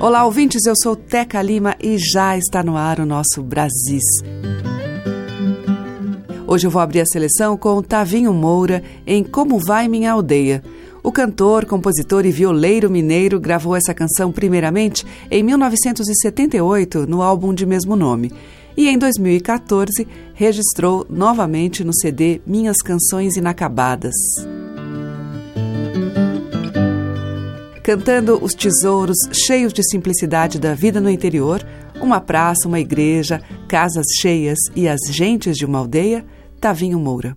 Olá, ouvintes, eu sou Teca Lima e já está no ar o nosso Brasis. Hoje eu vou abrir a seleção com Tavinho Moura em Como Vai Minha Aldeia. O cantor, compositor e violeiro mineiro gravou essa canção primeiramente em 1978 no álbum de mesmo nome e em 2014 registrou novamente no CD Minhas Canções Inacabadas. Cantando os tesouros cheios de simplicidade da vida no interior, uma praça, uma igreja, casas cheias e as gentes de uma aldeia, Tavinho Moura.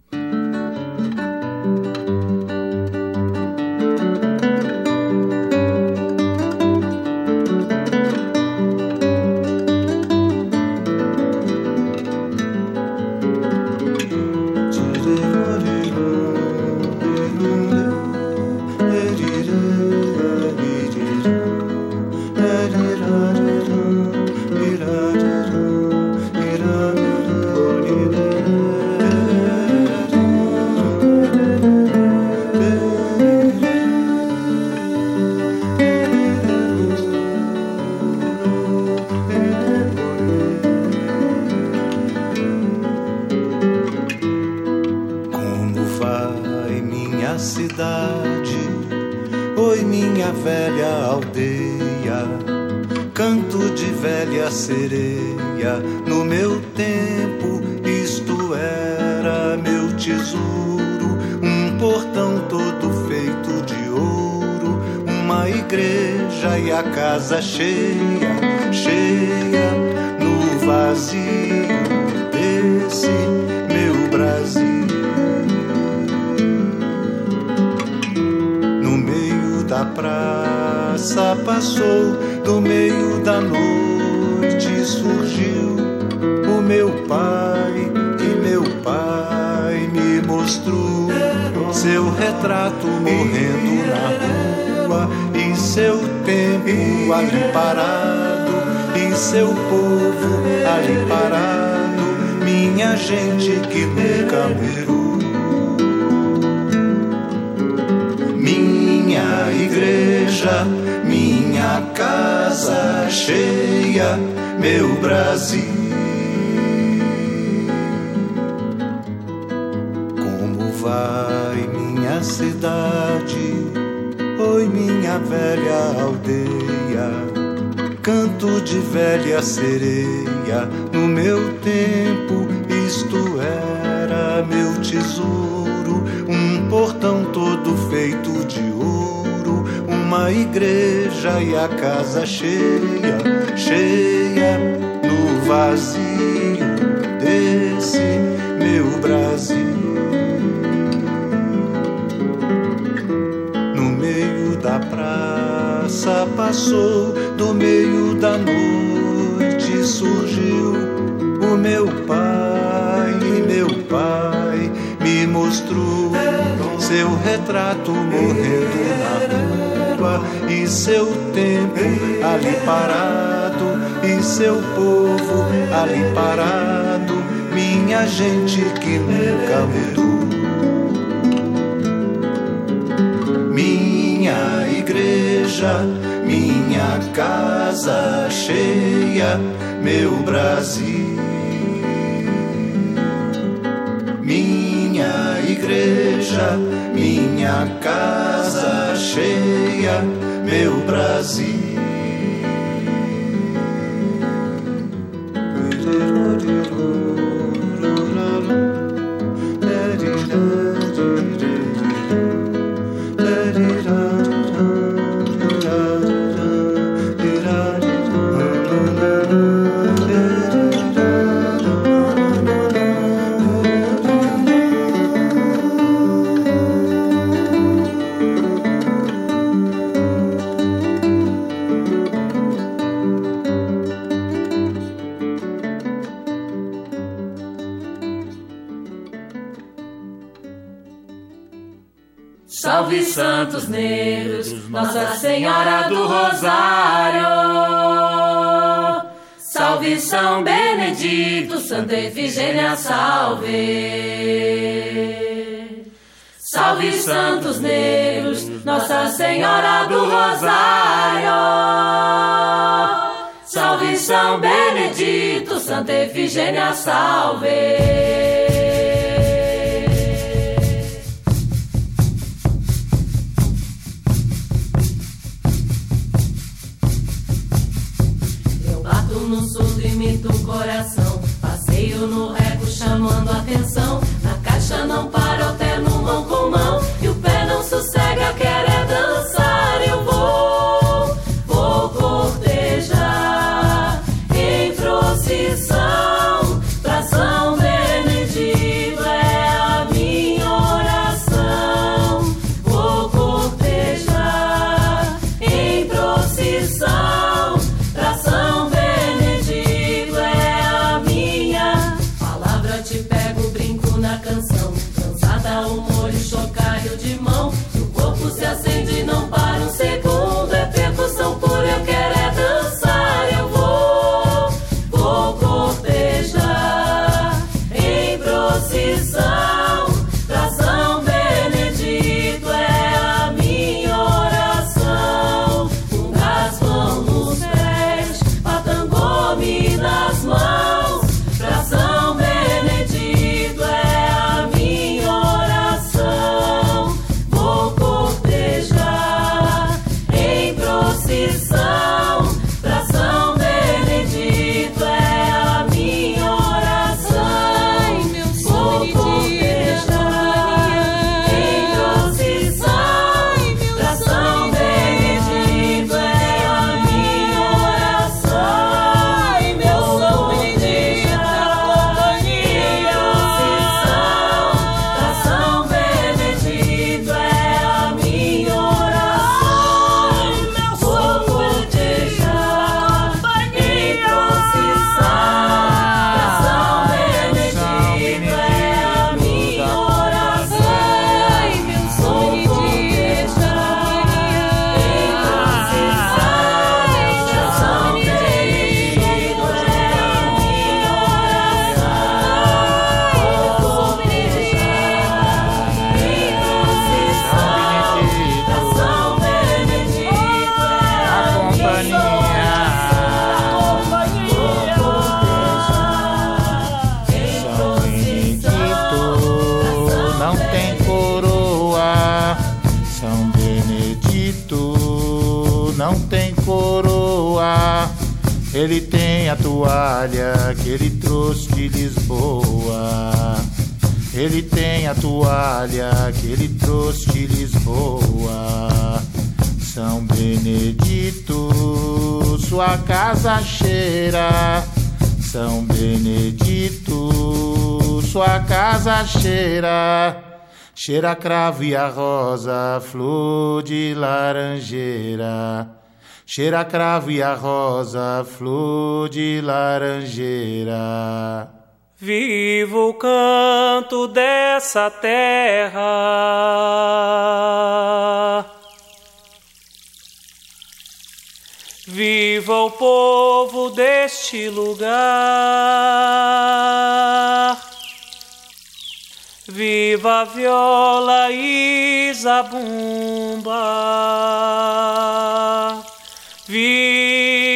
Cidade? Oi, minha velha aldeia. Canto de velha sereia. No meu tempo, isto era meu tesouro. Um portão todo feito de ouro. Uma igreja e a casa cheia, cheia no vazio passou, no meio da noite surgiu o meu pai e meu pai me mostrou seu retrato morrendo na rua e seu tempo ali parado e seu povo ali parado, minha gente que nunca mirou. Igreja, minha casa cheia, meu Brasil. Como vai minha cidade? Oi, minha velha aldeia. Canto de velha sereia. No meu tempo, isto era meu tesouro. Uma igreja e a casa cheia, cheia no vazio desse meu Brasil. No meio da praça passou, do meio da noite surgiu o meu pai, e meu pai me mostrou seu retrato morrendo na rua e seu tempo ali parado e seu povo ali parado, minha gente que nunca mudou. Minha igreja, minha casa cheia, meu Brasil. Minha igreja, minha casa cheia, meu Brasil. Senhora do Rosário. Salve São Benedito, Santa Efigênia, salve. coração. Passeio no eco chamando atenção. Na caixa não passa. Cheira, cheira a cravo e a rosa, flor de laranjeira. Cheira a cravo e a rosa, flor de laranjeira. Vivo o canto dessa terra. Viva o povo deste lugar viva a viola e zabumba. Viva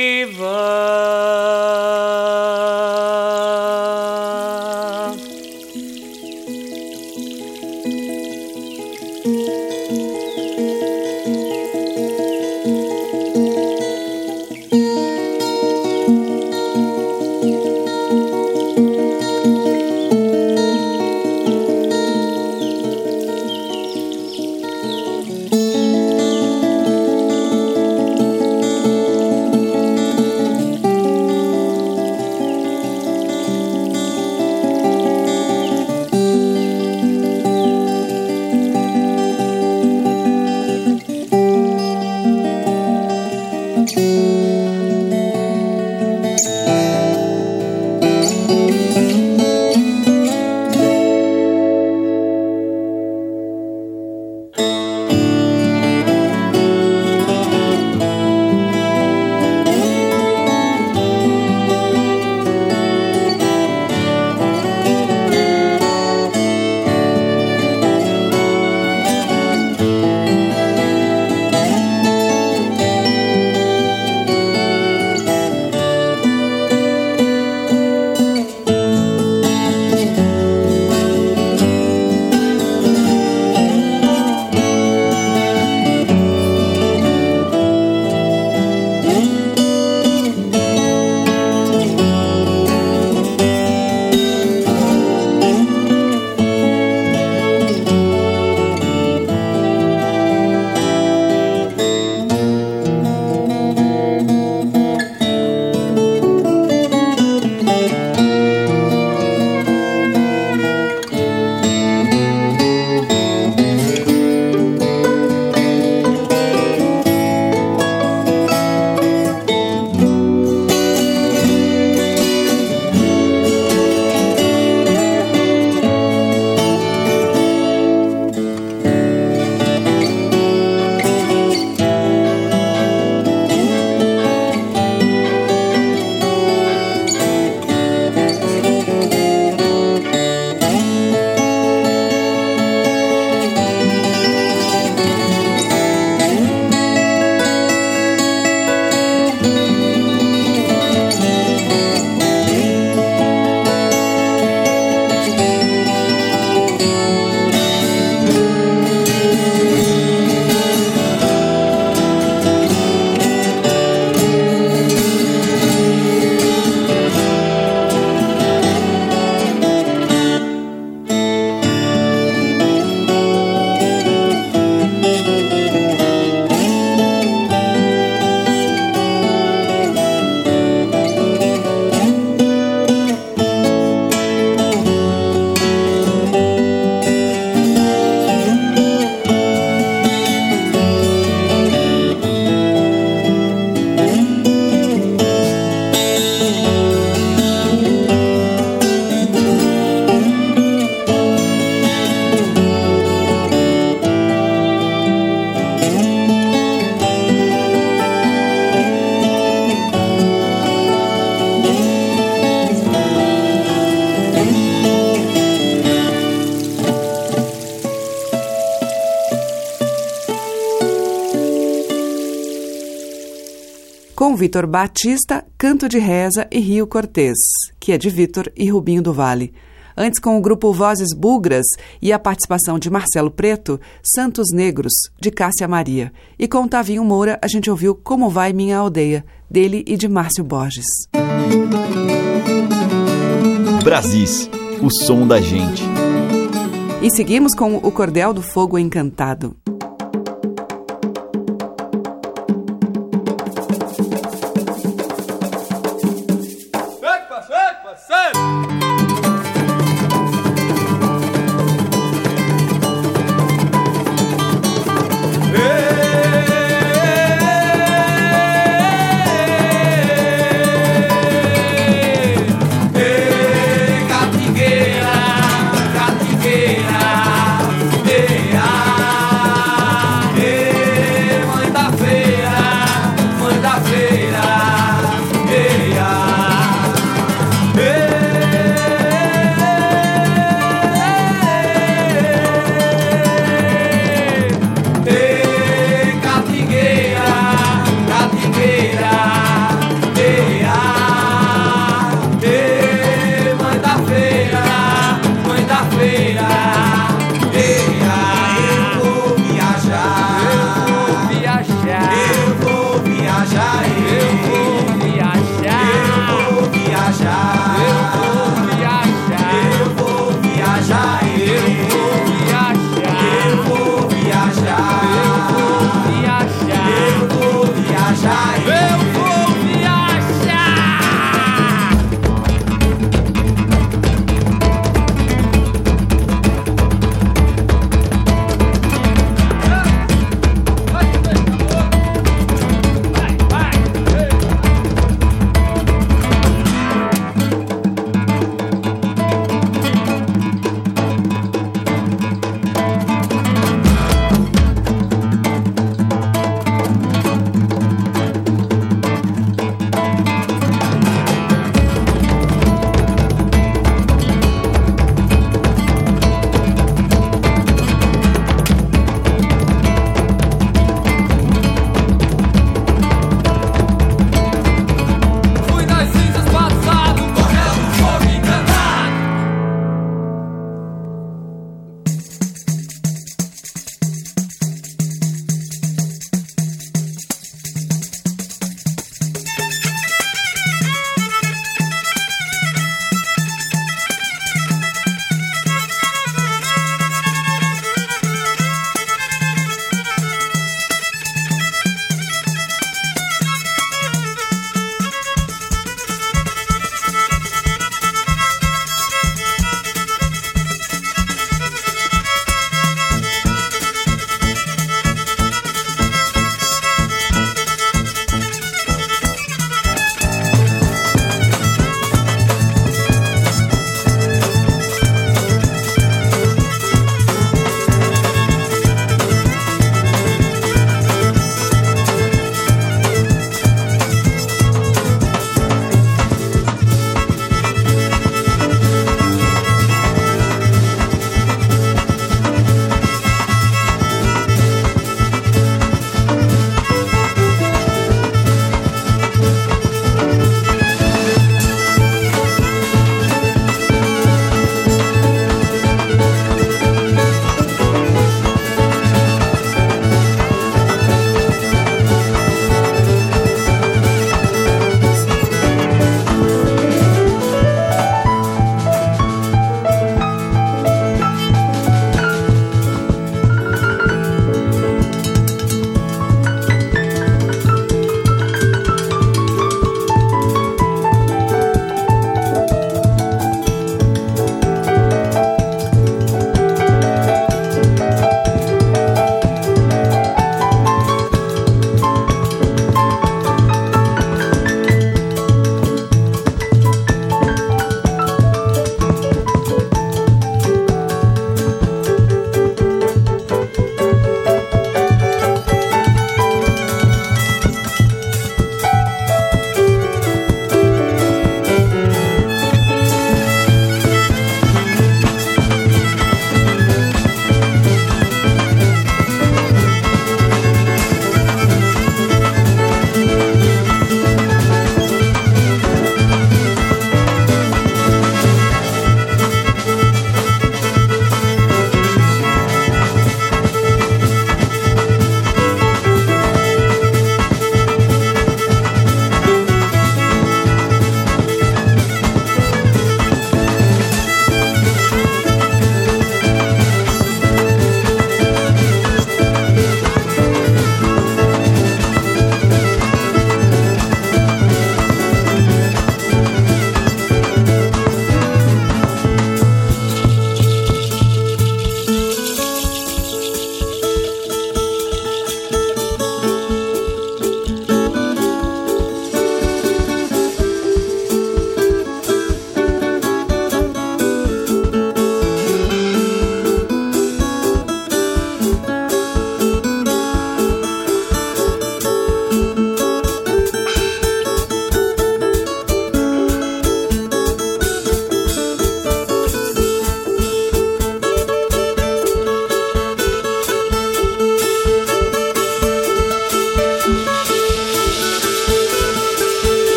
Vitor Batista, Canto de Reza e Rio Cortês, que é de Vitor e Rubinho do Vale. Antes, com o grupo Vozes Bugras e a participação de Marcelo Preto, Santos Negros, de Cássia Maria. E com Tavinho Moura, a gente ouviu Como Vai Minha Aldeia, dele e de Márcio Borges. Brasis, o som da gente. E seguimos com o Cordel do Fogo Encantado.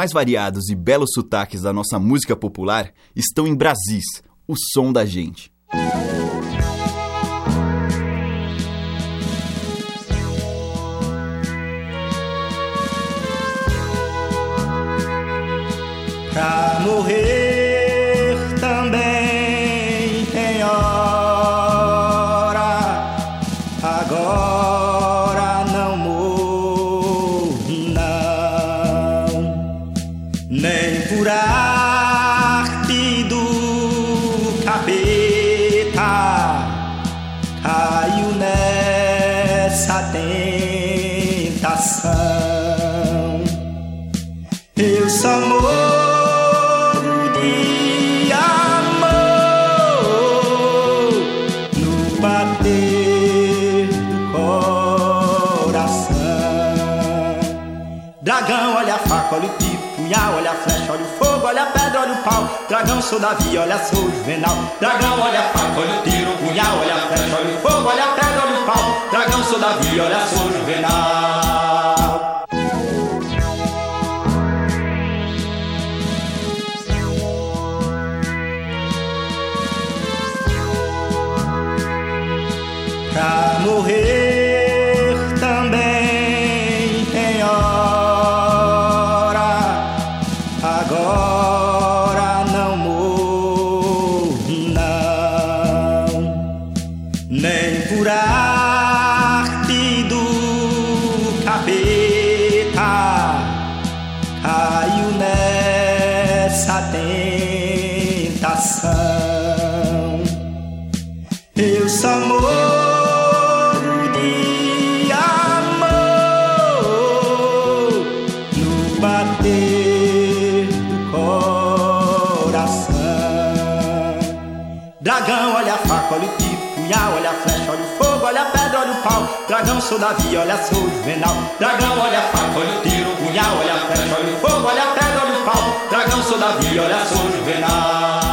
mais variados e belos sotaques da nossa música popular estão em Brasis, o som da gente. Pra morrer Dragão, sou Davi, olha, sou Juvenal. Dragão, olha a faca, olha o tiro, o punhal, olha a flecha, olha o fogo, olha a pedra, olha o pau. Dragão, sou Davi, olha, sou Juvenal. dragão, sou Davi, olha sou juvenal. Dragão, olha a faca, olha o tiro, o punhal, olha a flecha, olha o fogo, olha a pedra, olha o pau. Dragão, sou Davi, olha sou juvenal.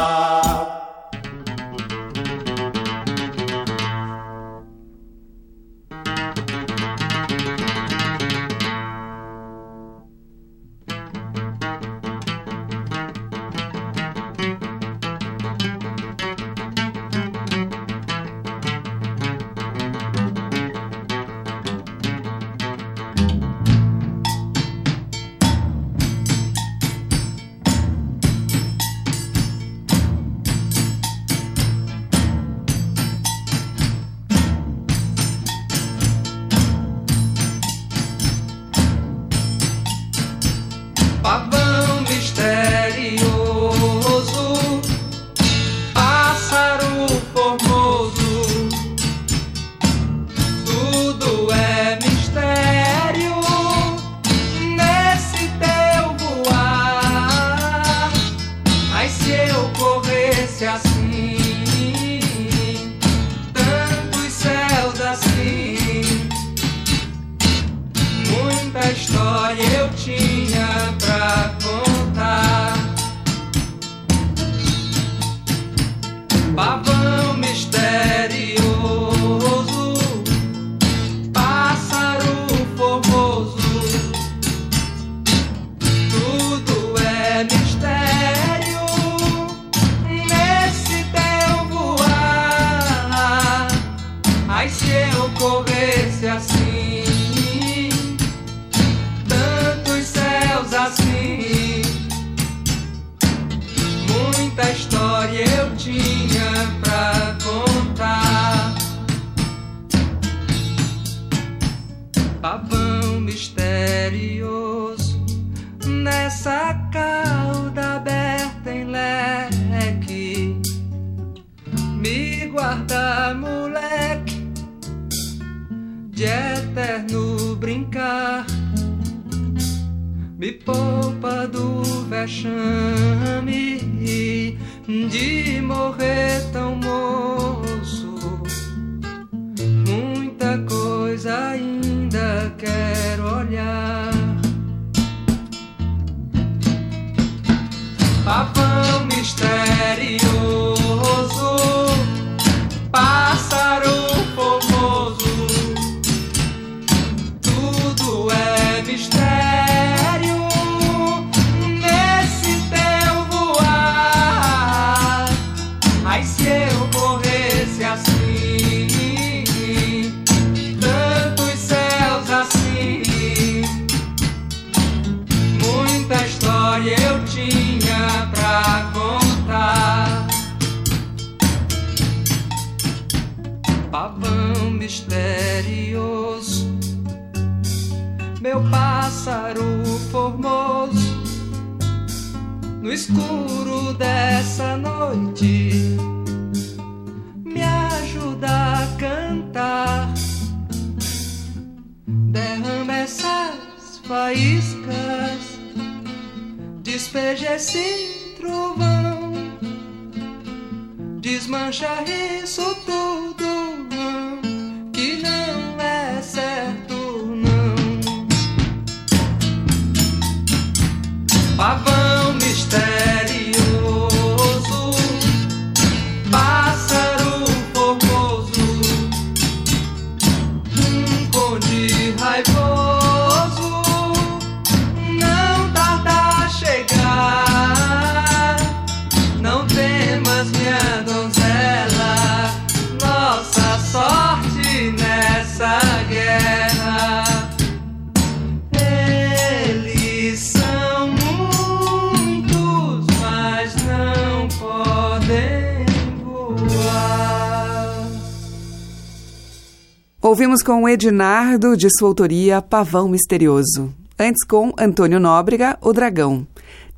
Com Ednardo, de sua autoria, Pavão Misterioso. Antes com Antônio Nóbrega, O Dragão.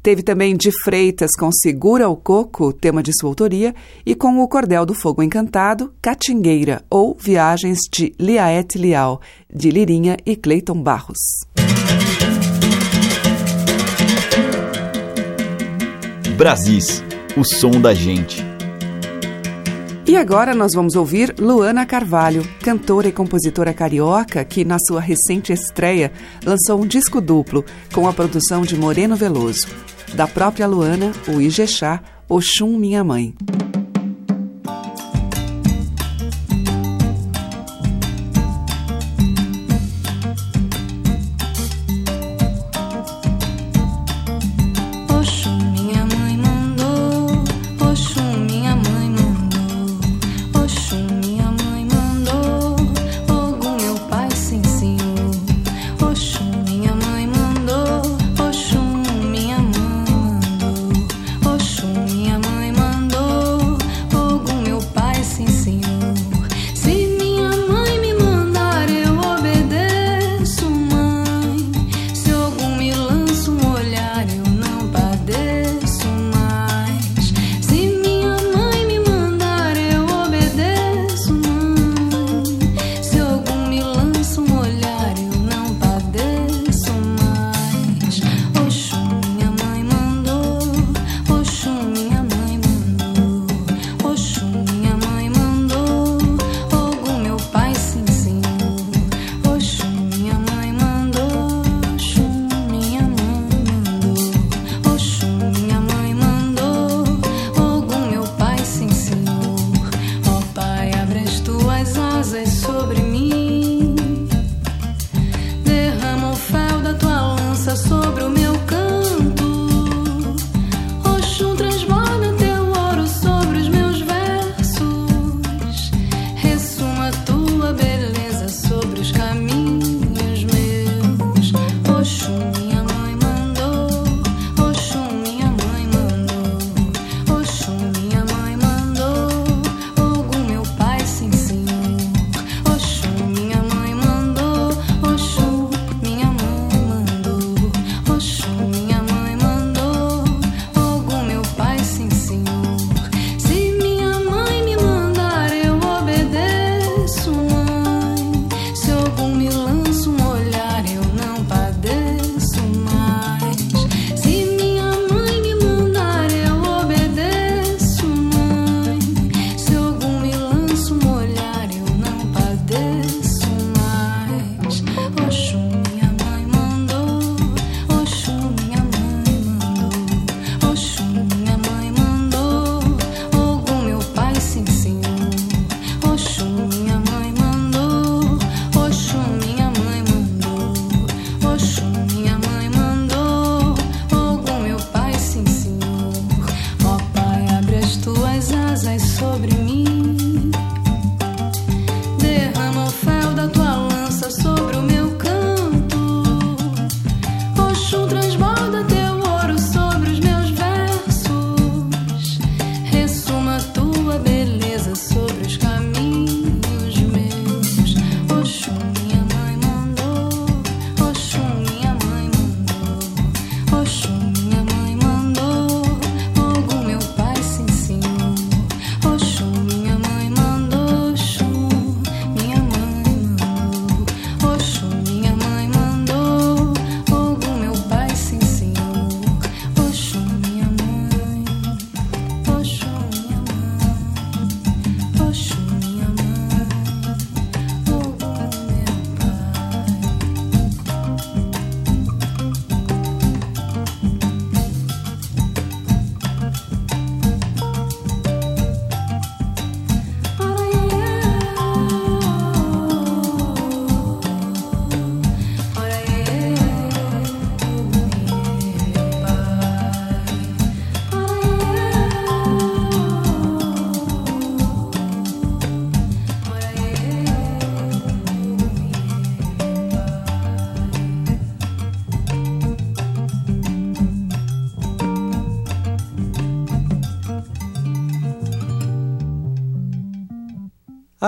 Teve também de Freitas com Segura o Coco, tema de sua autoria, e com o Cordel do Fogo Encantado, Catingueira, ou Viagens de Liaete Lial, de Lirinha e Cleiton Barros. Brasis, o som da gente. E agora nós vamos ouvir Luana Carvalho, cantora e compositora carioca que, na sua recente estreia, lançou um disco duplo com a produção de Moreno Veloso. Da própria Luana, o Ijexá, Oxum Minha Mãe.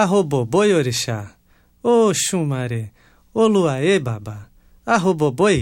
Arroboboi orixá, ô Xumare, ô Luaê babá, arroboboi.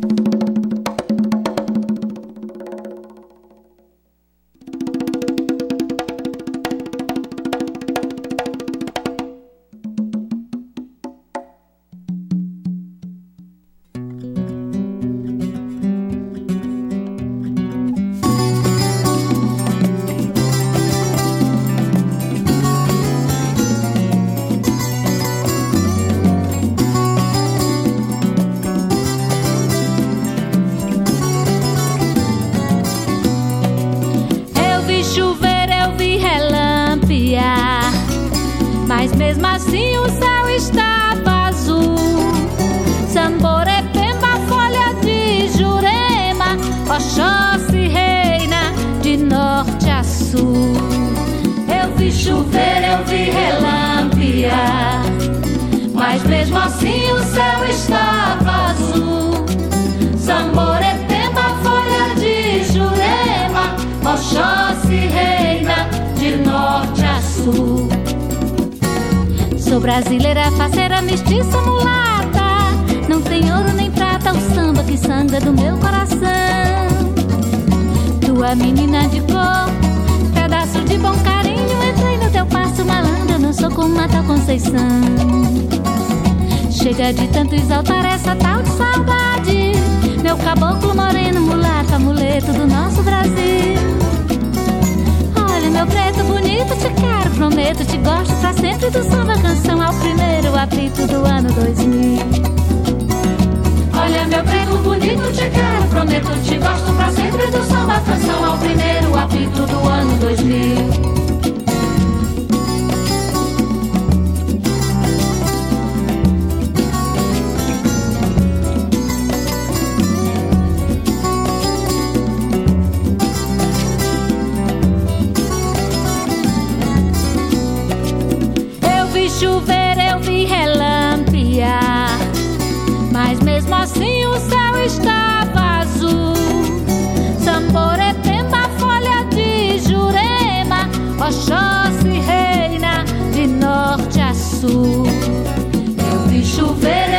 Brasileira, faceira, mestiça, mulata. Não tem ouro nem prata, o samba que sangra do meu coração. Tua menina de cor, pedaço de bom carinho. Entrei no teu passo malandro, não sou como a tal Conceição. Chega de tanto exaltar essa tal de saudade. Meu caboclo moreno, mulata, amuleto do nosso Brasil. Olha, meu preto bonito, te quero, prometo, te gosto pra sempre do samba canção ao primeiro apito do ano 2000. Olha, meu preto bonito, te quero, prometo, te gosto pra sempre do samba canção ao primeiro apito do ano 2000.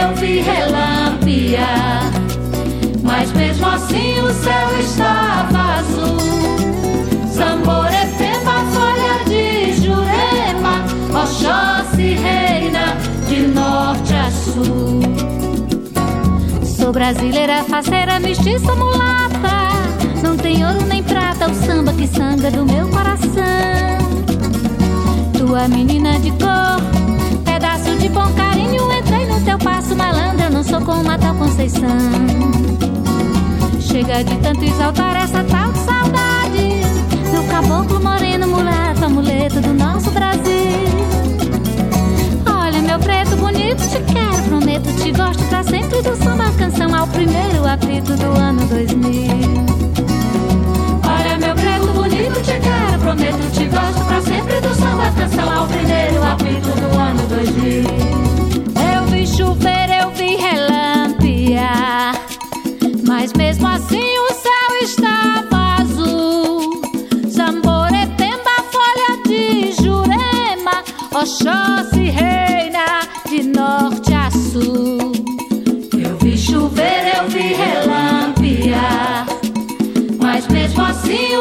Eu vi relampear. Mas mesmo assim o céu estava azul. Samboretemba, folha de jurema. Oxóssi reina de norte a sul. Sou brasileira, faceira, mestiça, mulata. Não tem ouro nem prata, o samba que sangra do meu coração. Tua menina de cor, pedaço de bom carinho. Malandra, não sou como a tal Conceição. Chega de tanto exaltar essa tal de saudade. Meu caboclo moreno, mulato, amuleto do nosso Brasil. Olha, meu preto bonito, te quero, prometo, te gosto pra sempre do samba canção ao primeiro apito do ano 2000. Olha, meu preto bonito, te quero, prometo, te gosto pra sempre do samba canção ao primeiro apito do ano 2000. Relampear, mas mesmo assim o céu estava azul. Samboretemba, folha de jurema, Oxóssi reina de norte a sul. Eu vi chover, eu vi relampear, mas mesmo assim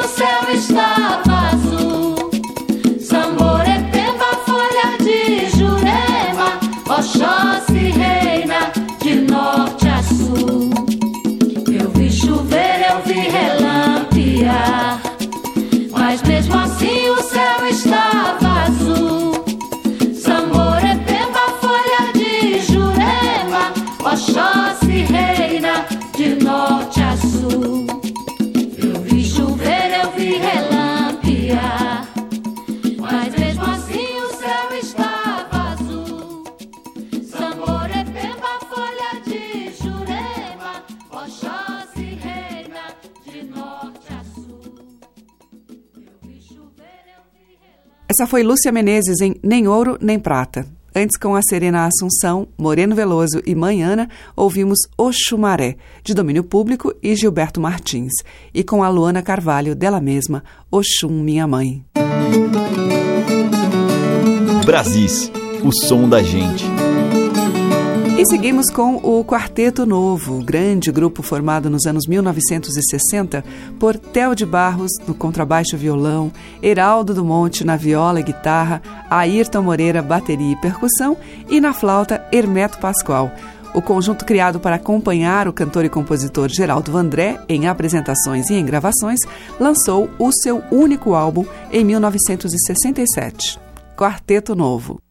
foi Lúcia Menezes em Nem Ouro Nem Prata. Antes, com a Serena Assunção, Moreno Veloso e Mãe Ana, ouvimos Oxumaré, de domínio público, e Gilberto Martins. E com a Luana Carvalho, dela mesma, Oxum Minha Mãe. Brasis, o som da gente. E seguimos com o Quarteto Novo, grande grupo formado nos anos 1960 por Theo de Barros no contrabaixo e violão, Heraldo do Monte na viola e guitarra, Ayrton Moreira bateria e percussão e na flauta Hermeto Pascoal. O conjunto criado para acompanhar o cantor e compositor Geraldo Vandré em apresentações e em gravações, lançou o seu único álbum em 1967, Quarteto Novo.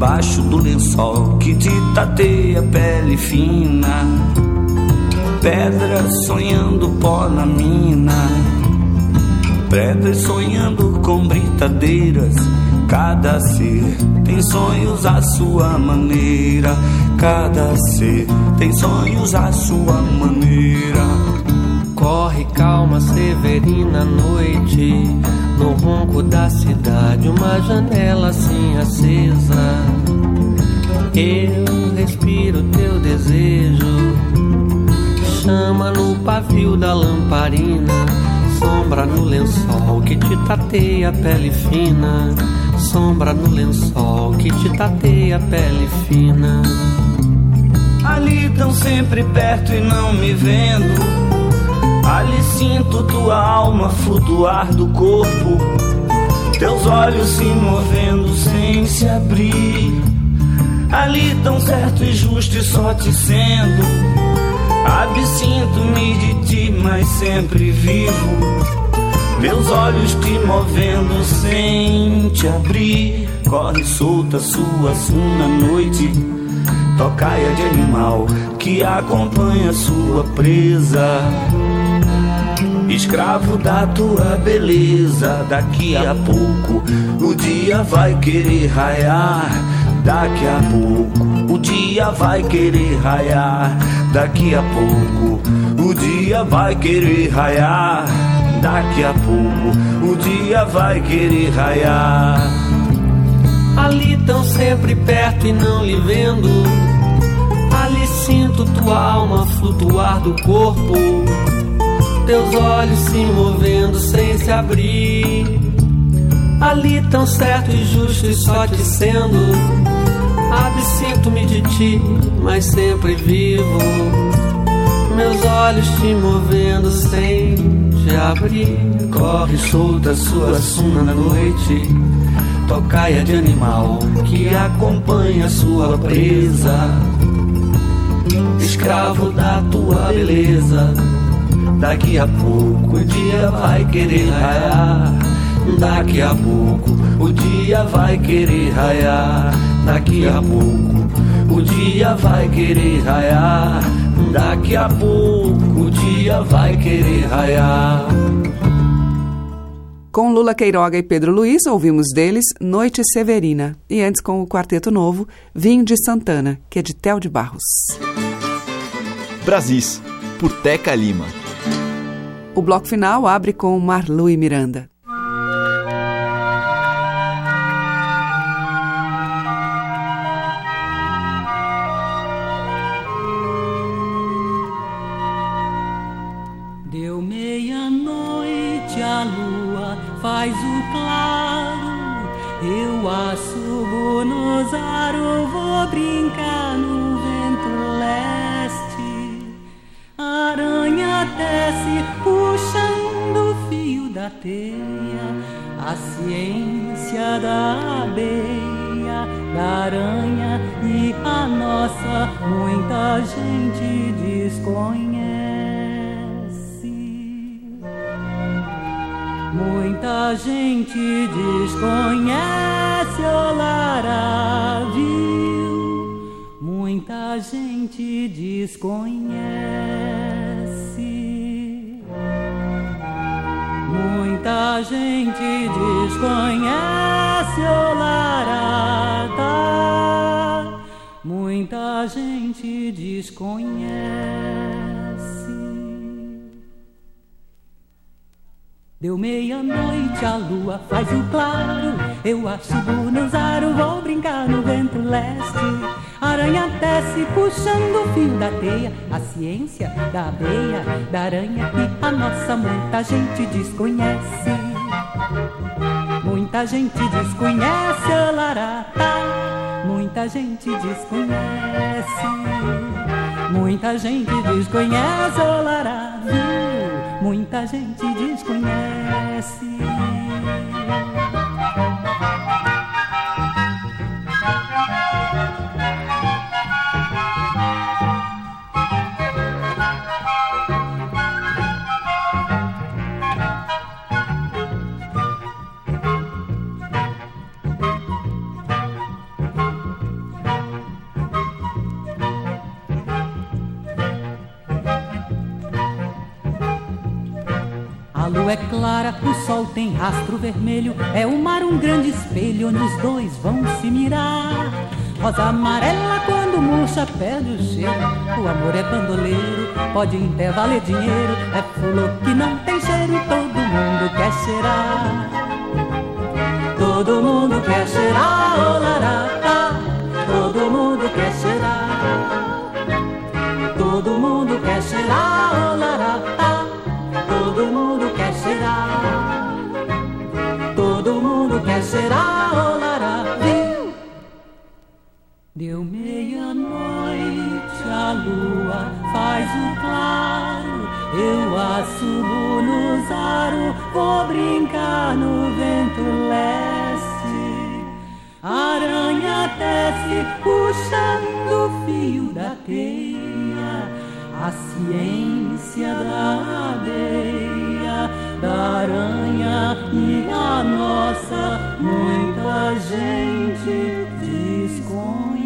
Debaixo do lençol que te tateia pele fina, pedra sonhando pó na mina, pedras sonhando com britadeiras. Cada ser tem sonhos à sua maneira, cada ser tem sonhos à sua maneira. Corre calma, Severina, noite. No ronco da cidade, uma janela assim acesa. Eu respiro teu desejo, chama no pavio da lamparina, sombra no lençol que te tateia a pele fina, sombra no lençol que te tateia a pele fina. Ali tão sempre perto e não me vendo Ali sinto tua alma flutuar do corpo, teus olhos se movendo sem se abrir. Ali tão certo e justo e só te sendo. Absinto-me de ti, mas sempre vivo. Meus olhos te movendo sem te abrir. Corre solta sua suna noite. Tocaia de animal que acompanha sua presa. Escravo da tua beleza, daqui a pouco o dia vai querer raiar. Daqui a pouco o dia vai querer raiar. Daqui a pouco o dia vai querer raiar. Daqui a pouco o dia vai querer raiar. Ali tão sempre perto e não lhe vendo. Ali sinto tua alma flutuar do corpo teus olhos se movendo sem se abrir. Ali tão certo e justo e só te sendo. Absinto-me de ti, mas sempre vivo. Meus olhos te movendo sem te abrir. Corre solta sua suna na noite. Tocaia de animal que acompanha sua presa. Escravo da tua beleza Daqui a pouco o dia vai querer raiar. Daqui a pouco o dia vai querer raiar. Daqui a pouco o dia vai querer raiar. Daqui a pouco o dia vai querer raiar. Com Lula Queiroga e Pedro Luiz, ouvimos deles Noite Severina. E antes, com o Quarteto Novo, Vinho de Santana, que é de Tel de Barros. Brasis, por Teca Lima. O bloco final abre com Marlu e Miranda. Deu meia-noite, a lua faz o claro. Eu aço Buenos Aires, vou brincar no vento leste. A aranha desce da teia, a ciência da abeia, da aranha e a nossa muita gente desconhece. Muita gente desconhece o viu? Muita gente desconhece. Muita gente desconhece o Larata. Muita gente desconhece. Deu meia-noite, a lua faz o claro. Eu acho Aires, vou brincar no vento leste. Aranha desce puxando o fio da teia. A ciência da abeia, da aranha e a nossa muita gente desconhece. Muita gente desconhece o larata. Muita gente desconhece. Muita gente desconhece o viu? Muita gente desconhece. Lua é clara, o sol tem rastro vermelho. É o mar um grande espelho onde os dois vão se mirar. Rosa amarela quando murcha perde o cheiro. O amor é bandoleiro, pode até valer dinheiro. É flor que não tem cheiro, todo mundo quer cheirar. Todo mundo quer cheirar, oh larata. Todo mundo quer cheirar. Todo mundo quer cheirar, oh larata. Todo mundo Todo mundo quer cheirar, oh lará, viu? Deu meia-noite, a lua faz o claro. Eu assumo no zaro, vou brincar no vento leste. A aranha desce puxando o fio da teia, a ciência da abeia, da aranha e a nossa, muita gente Tem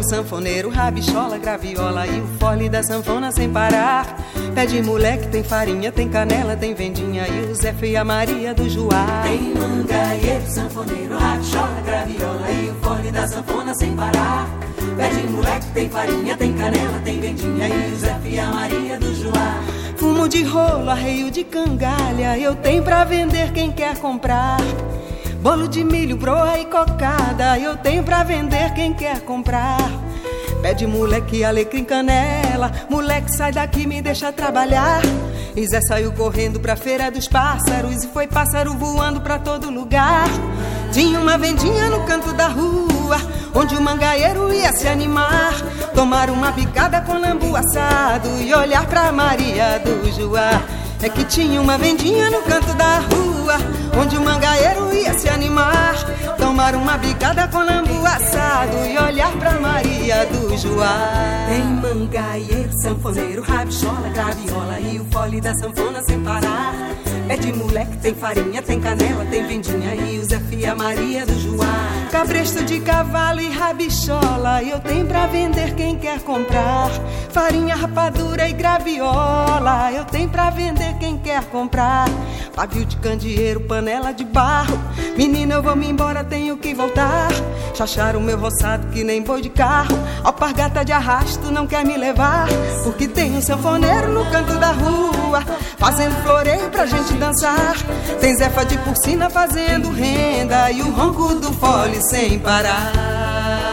mangaeiro, sanfoneiro, rabichola, graviola e o fole da sanfona sem parar. Pé de moleque, tem farinha, tem canela, tem vendinha e o Zé e a Maria do Joá. Tem mangaeiro, sanfoneiro, rabichola, graviola e o fole da sanfona sem parar. Pé de moleque, tem farinha, tem canela, tem vendinha e o Zé e a Maria do Joá. Fumo de rolo, arreio de cangalha, eu tenho pra vender quem quer comprar. Bolo de milho, broa e cocada, eu tenho pra vender quem quer comprar. Pede moleque, alecrim, canela, moleque sai daqui, me deixa trabalhar. E Zé saiu correndo pra feira dos pássaros e foi pássaro voando pra todo lugar. Tinha uma vendinha no canto da rua, onde o mangaeiro ia se animar. Tomar uma picada com lambu assado e olhar pra Maria do Joá. É que tinha uma vendinha no canto da rua, onde o mangaeiro ia se animar. Tomar uma bicada com lambu assado e olhar pra Maria do Joá. Tem mangaeiro, sanfoneiro, rabichola, graviola e o fole da sanfona sem parar. É de moleque, tem farinha, tem canela, tem vendinha e o Zé Fia Maria do Joá. Cabresto de cavalo e rabichola, eu tenho pra vender quem quer comprar. Farinha, rapadura e graviola, eu tenho pra vender quem quer comprar. Pavio de candeeiro, panela de barro. Menina, eu vou me embora, tenho que voltar. Chachar o meu roçado que nem boi de carro. Alpargata de arrasto não quer me levar. Porque tem um sanfoneiro no canto da rua, fazendo floreio pra gente dançar. Tem Zefa de porcina fazendo renda e o ronco do fole sem parar.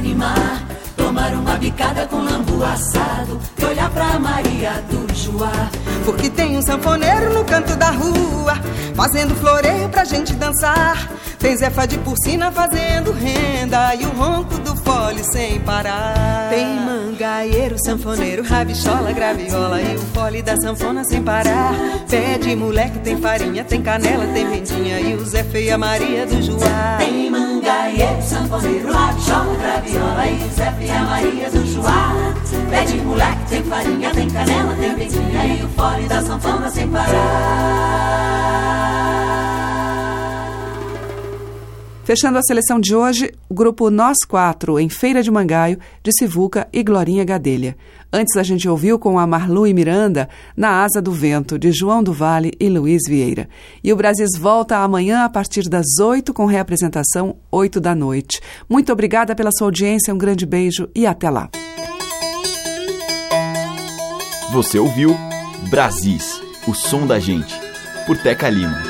Animar. Tomar uma bicada com lambu assado e olhar pra Maria do Joá. Porque tem um sanfoneiro no canto da rua, fazendo floreio pra gente dançar. Tem Zefa de porcina fazendo renda e o ronco do fole sem parar. Tem mangaeiro, sanfoneiro, rabichola, graviola e o fole da sanfona sem parar. Pé de moleque, tem farinha, tem canela, tem vendinha e o Zé Feia Maria do Joá. Tem mangaeiro, sanfoneiro, rabichola, graviola e o Zé Feia Maria do Joá. Pé de moleque, tem farinha, tem canela, tem vendinha e o fole da sanfona sem parar. Fechando a seleção de hoje, o grupo Nós Quatro, em Feira de Mangaio, de Sivuca e Glorinha Gadelha. Antes a gente ouviu com a Marlu e Miranda, Na Asa do Vento, de João do Vale e Luiz Vieira. E o Brasis volta amanhã a partir das oito, com reapresentação oito da noite. Muito obrigada pela sua audiência, um grande beijo e até lá. Você ouviu Brasis, o som da gente, por Teca Lima.